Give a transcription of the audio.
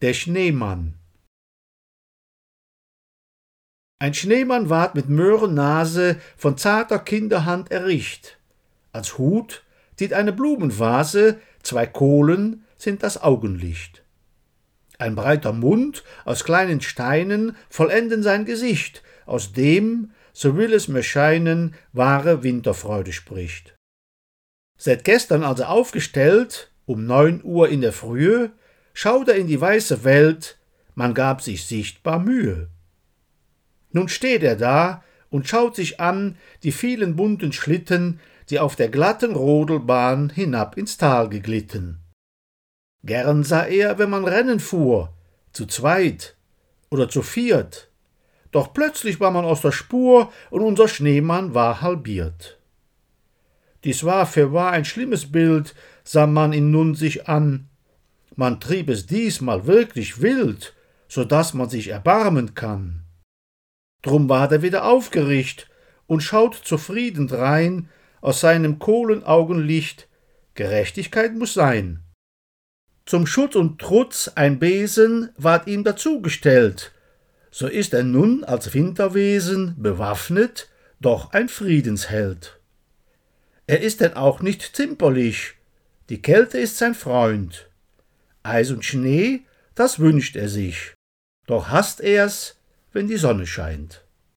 Der Schneemann Ein Schneemann ward mit Möhrennase von zarter Kinderhand erricht. Als Hut dient eine Blumenvase, zwei Kohlen sind das Augenlicht. Ein breiter Mund aus kleinen Steinen vollenden sein Gesicht, aus dem, so will es mir scheinen, wahre Winterfreude spricht. Seit gestern also aufgestellt, um neun Uhr in der Frühe, schaut er in die weiße Welt, man gab sich sichtbar Mühe. Nun steht er da und schaut sich an die vielen bunten Schlitten, die auf der glatten Rodelbahn hinab ins Tal geglitten. Gern sah er, wenn man Rennen fuhr, zu zweit oder zu viert, doch plötzlich war man aus der Spur und unser Schneemann war halbiert. Dies war fürwahr ein schlimmes Bild, sah man ihn nun sich an, man trieb es diesmal wirklich wild, so dass man sich erbarmen kann. Drum ward er wieder aufgericht und schaut zufrieden drein aus seinem Kohlenaugenlicht, Gerechtigkeit muss sein. Zum Schutz und Trutz ein Besen ward ihm dazugestellt, so ist er nun als Winterwesen bewaffnet, doch ein Friedensheld. Er ist denn auch nicht zimperlich, die Kälte ist sein Freund, Eis und Schnee, das wünscht er sich. Doch hasst er's, wenn die Sonne scheint.